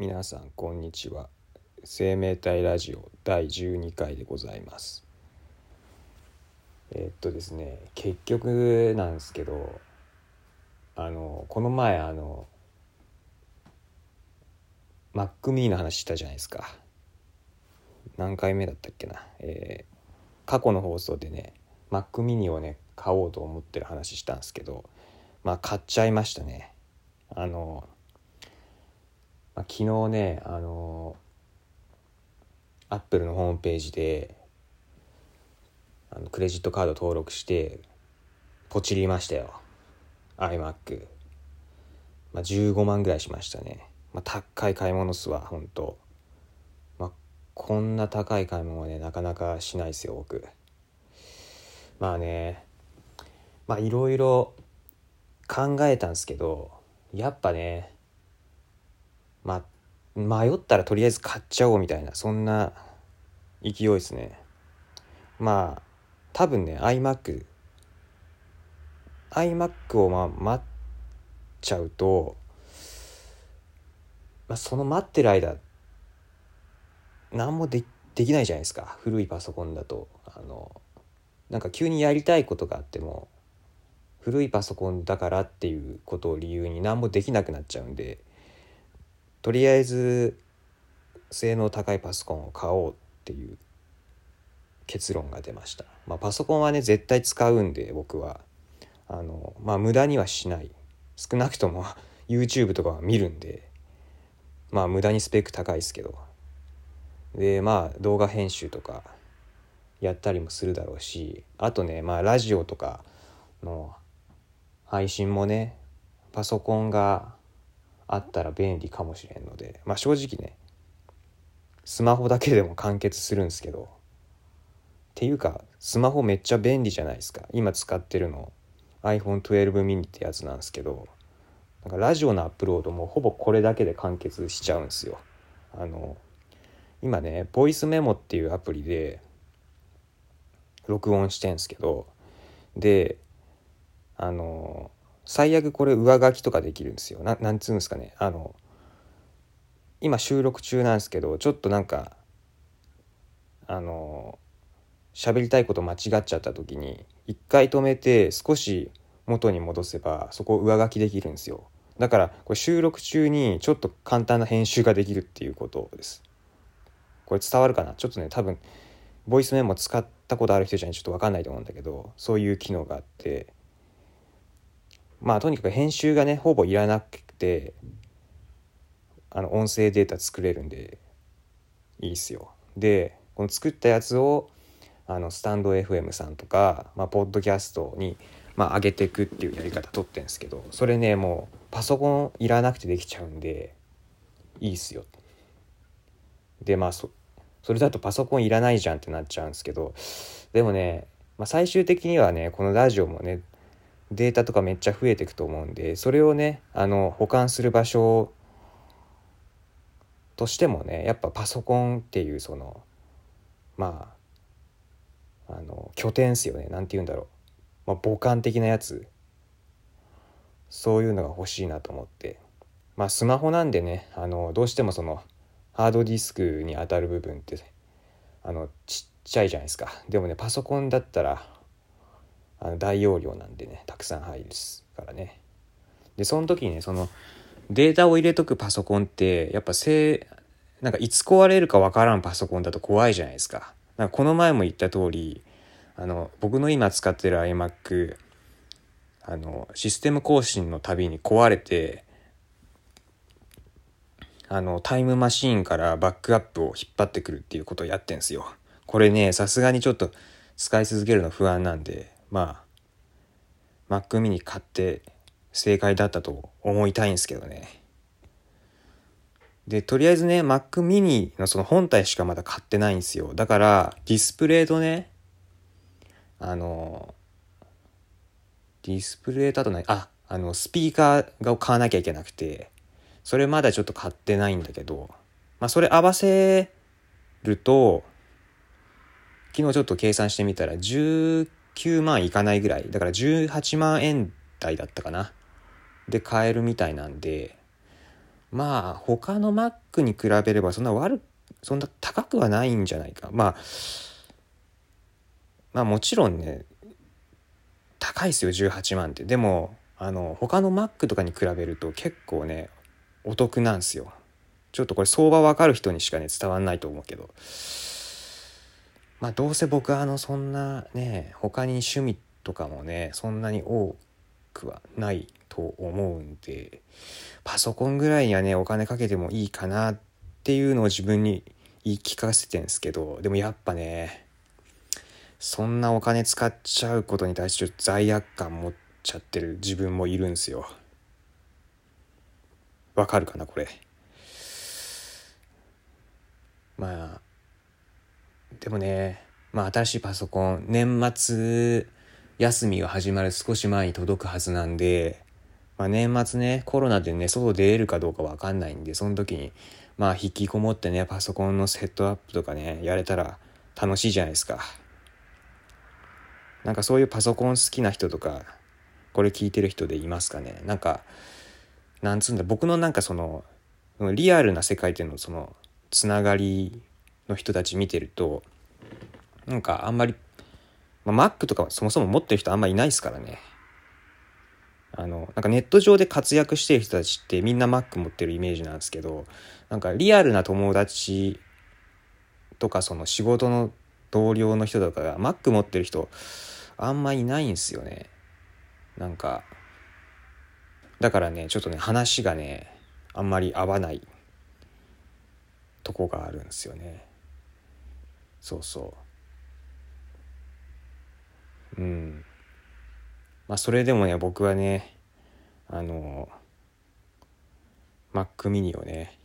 皆さんこんにちは。生命体ラジオ第12回でございます。えっとですね結局なんですけどあのこの前あの Mac mini の話したじゃないですか。何回目だったっけな、えー過去の放送でね Mac mini をね買おうと思ってる話したんですけどまあ買っちゃいましたね。あの、まあ、昨日ねあのアップルのホームページであのクレジットカード登録してポチりましたよ。iMac、まあ、15万ぐらいしましたね、まあ、高い買い物っすわほんと、まあ、こんな高い買い物はねなかなかしないですよ僕。まあねまあいろいろ考えたんですけどやっぱねまあ迷ったらとりあえず買っちゃおうみたいなそんな勢いですね。まあ多分ね iMac iMac をまあ待っちゃうと、まあ、その待ってる間何もでできないじゃないですか。古いパソコンだと。あのなんか急にやりたいことがあっても古いパソコンだからっていうことを理由に何もできなくなっちゃうんでとりあえず性能高いパソコンを買おうっていう結論が出ました、まあ、パソコンはね絶対使うんで僕は。あのまあ無駄にはしない。少なくとも YouTube とかは見るんで。まあ無駄にスペック高いですけど。でまあ動画編集とかやったりもするだろうし。あとねまあラジオとかの配信もねパソコンがあったら便利かもしれんのでまあ正直ねスマホだけでも完結するんですけどっていうかスマホめっちゃ便利じゃないですか。今使ってるの iPhone12 mini ってやつなんですけどなんかラジオのアップロードもほぼこれだけで完結しちゃうんですよ。あの今ねボイスメモっていうアプリで録音してんすけどであの最悪これ上書きとかできるんですよ。ななんつうんですかね。あの今収録中なんですけどちょっとなんかあの喋りたいこと間違っちゃった時に一回止めて少し元に戻せばそこを上書きできるんですよ。だからこれ収録中にちょっと簡単な編集ができるっていうことです。これ伝わるかな？ちょっとね多分ボイスメモ使ったことある人じゃちょっと分かんないと思うんだけどそういう機能があって。まあとにかく編集がねほぼいらなくてあの音声データ作れるんでいいっすよ。でこの作ったやつをあのスタンド FM さんとか、まあ、ポッドキャストに、まあ、上げていくっていうやり方取ってんですけどそれねもうパソコンいらなくてできちゃうんでいいっすよ。でまあそそれだとパソコンいらないじゃんってなっちゃうんですけどでもね、まあ、最終的にはねこのラジオもねデータとかめっちゃ増えていくと思うんでそれをねあの保管する場所としてもねやっぱパソコンっていうそのまああの拠点っすよね。何て言うんだろう、まあ、母艦的なやつ。そういうのが欲しいなと思って。まあスマホなんでねあのどうしてもそのハードディスクに当たる部分ってあのちっちゃいじゃないですか。でもねパソコンだったらあの大容量なんでねたくさん入るからね。でその時にねそのデータを入れとくパソコンってやっぱせなんかいつ壊れるかわからんパソコンだと怖いじゃないですか。なんかこの前も言った通りあの僕の今使ってる iMac あのシステム更新のたびに壊れてあのタイムマシーンからバックアップを引っ張ってくるっていうことをやってんすよ。これねさすがにちょっと使い続けるの不安なんでまあ Mac mini 買って正解だったと思いたいんですけどね。でとりあえずね Mac mini のその本体しかまだ買ってないんですよ。だからディスプレイとねあのディスプレイとあとないああのスピーカーを買わなきゃいけなくてそれまだちょっと買ってないんだけどまあそれ合わせると昨日ちょっと計算してみたら19 9万いかないぐらい。だから18万円台だったかな。で買えるみたいなんで。まあ他の Mac に比べればそんな悪そんな高くはないんじゃないか。まあまあもちろんね高いですよ18万って。でもあの他の Mac とかに比べると結構ねお得なんですよ。ちょっとこれ相場わかる人にしかね伝わんないと思うけど。まあどうせ僕はあのそんなね他に趣味とかもねそんなに多くはないと思うんでパソコンぐらいにはねお金かけてもいいかなっていうのを自分に言い聞かせてんですけどでもやっぱねそんなお金使っちゃうことに対して罪悪感持っちゃってる自分もいるんですよ。わかるかなこれ？まあでもねまあ新しいパソコン年末休みが始まる少し前に届くはずなんで、まあ、年末ねコロナでね外出れるかどうかわかんないんでその時にまあ引きこもってねパソコンのセットアップとかねやれたら楽しいじゃないですか。なんかそういうパソコン好きな人とかこれ聞いてる人でいますかね？なんかなんつうんだ僕のなんかそのリアルな世界でのそのつながりの人たち見てるとなんかあんまり、まあ、Mac とかそもそも持ってる人あんまりいないですからね。あのなんかネット上で活躍してる人たちってみんな Mac 持ってるイメージなんですけどなんかリアルな友達とかその仕事の同僚の人とかが Mac 持ってる人あんまいないんすよね。なんかだからねちょっとね話がねあんまり合わないとこがあるんですよね。そうそう。うん。まあそれでもね僕はねあの Mac mini をね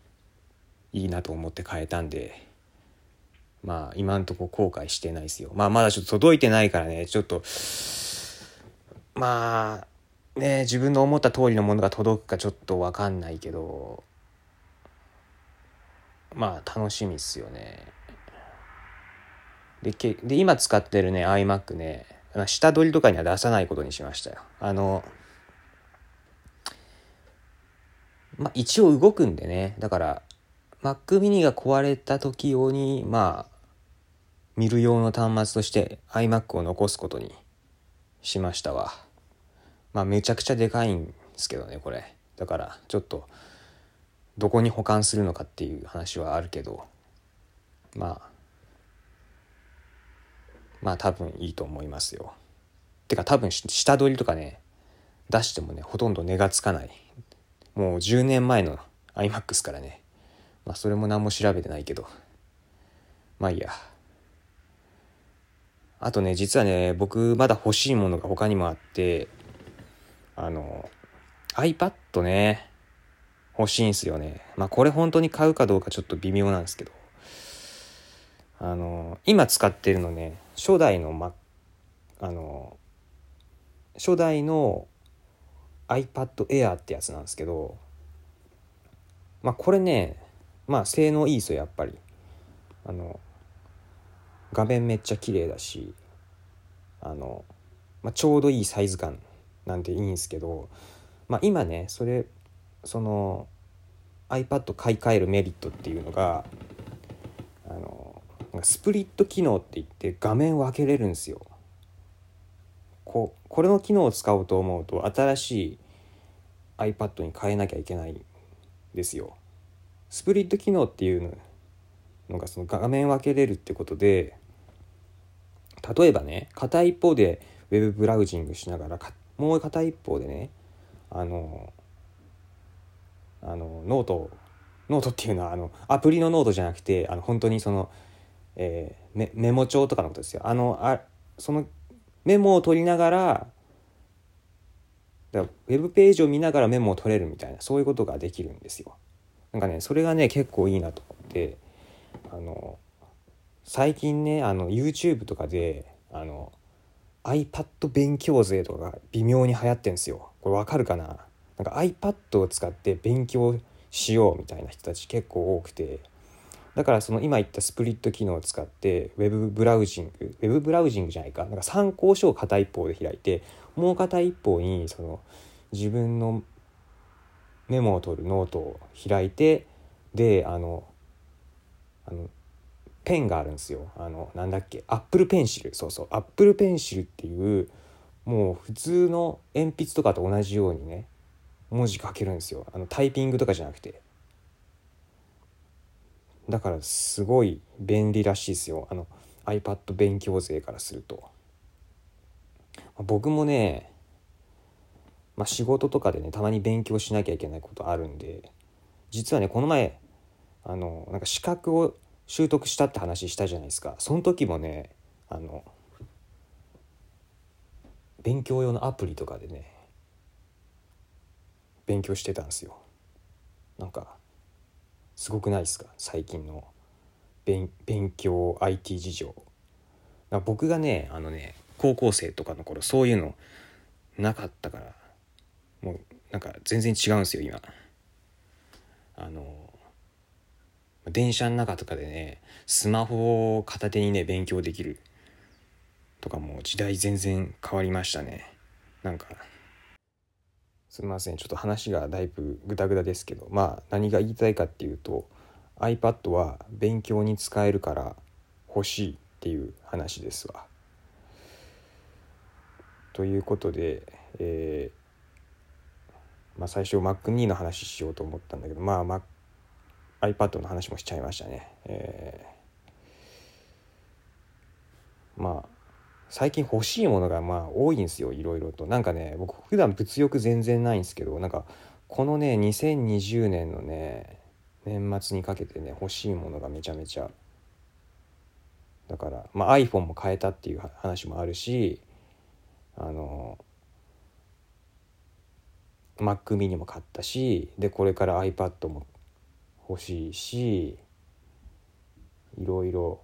いいなと思って変えたんでまあ今んとこ後悔してないですよ。まあまだちょっと届いてないからねちょっとまあね自分の思った通りのものが届くかちょっと分かんないけどまあ楽しみっすよね。でけで今使ってるね iMac ね下取りとかには出さないことにしましたよ。あのまあ一応動くんでね。だから Mac mini が壊れた時用にまあ見る用の端末として iMac を残すことにしましたわ。まあめちゃくちゃでかいんですけどねこれ。だからちょっとどこに保管するのかっていう話はあるけどまあまあ多分いいと思いますよ。てか多分下取りとかね出してもねほとんど値がつかない。もう10年前の iMac ですからね。まあそれも何も調べてないけど。まあいいや。あとね実はね僕まだ欲しいものが他にもあってあの iPad ね欲しいんすよね。まあこれ本当に買うかどうかちょっと微妙なんですけど。あの今使ってるのね初代の、ま、あの初代の iPad Air ってやつなんですけどまあこれねまあ性能いいですよやっぱり。あの画面めっちゃ綺麗だしあの、まあ、ちょうどいいサイズ感なんていいんですけど、まあ、今ねそれその iPad 買い替えるメリットっていうのがあのスプリット機能って言って画面分けれるんですよ。ここれの機能を使おうと思うと新しい iPad に変えなきゃいけないんですよ。スプリット機能っていうのがその画面分けれるってことで例えばね片一方でウェブブラウジングしながらもう片一方でねあのあのノートノートっていうのはあのアプリのノートじゃなくてあの本当にその、えー、メメモ帳とかのことですよ。あのあそのメモを取りながらだウェブページを見ながらメモを取れるみたいなそういうことができるんですよ。なんかねそれがね結構いいなと思ってあの最近ねあの YouTube とかであの iPad 勉強勢とかが微妙に流行ってるんですよこれわかるかな？なんか iPad を使って勉強しようみたいな人たち結構多くてだからその今言ったスプリット機能を使ってウェブブラウジングウェブブラウジングじゃないか。なんか参考書を片一方で開いてもう片一方にその自分のメモを取るノートを開いてであのあのペンがあるんですよ。あのなんだっけ Apple Pencil。そうそう。 Apple Pencil っていうもう普通の鉛筆とかと同じようにね文字書けるんですよ。あのタイピングとかじゃなくて。だからすごい便利らしいですよ。あの iPad 勉強勢からすると。僕もね、まあ、仕事とかでねたまに勉強しなきゃいけないことあるんで実はねこの前あのなんか資格を習得したって話したじゃないですか。その時もねあの勉強用のアプリとかでね勉強してたんですよ。なんかすごくないですか？最近の。勉強 IT 事情。僕がねあのね高校生とかの頃そういうのなかったからもうなんか全然違うんですよ今。あの電車の中とかでねスマホを片手にね勉強できるとかもう時代全然変わりましたね。なんかすみませんちょっと話がだいぶグダグダですけどまあ何が言いたいかっていうと iPad は勉強に使えるから欲しいっていう話ですわ。ということで、えー、まあ、最初 Mac mini の話しようと思ったんだけどまあ、Mac、iPad の話もしちゃいましたね。えー、まあ最近欲しいものがまあ多いんですよいろいろと。なんかね僕普段物欲全然ないんですけどなんかこのね2020年のね年末にかけてね欲しいものがめちゃめちゃ。だから、まあ、iPhone も変えたっていう話もあるしあの Mac mini も買ったしでこれから iPad も欲しいしいろいろ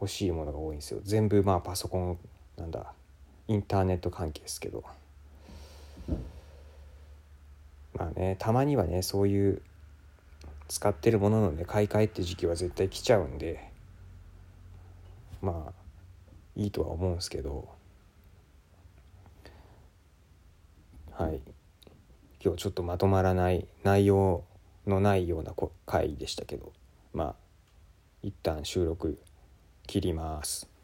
欲しいものが多いんですよ。全部まあパソコンなんだ。インターネット関係ですけど。まあねたまにはねそういう使ってるもののね買い替えって時期は絶対来ちゃうんで。まあいいとは思うんですけど。はい。今日ちょっとまとまらない内容のないような回でしたけど。まあ一旦収録切ります。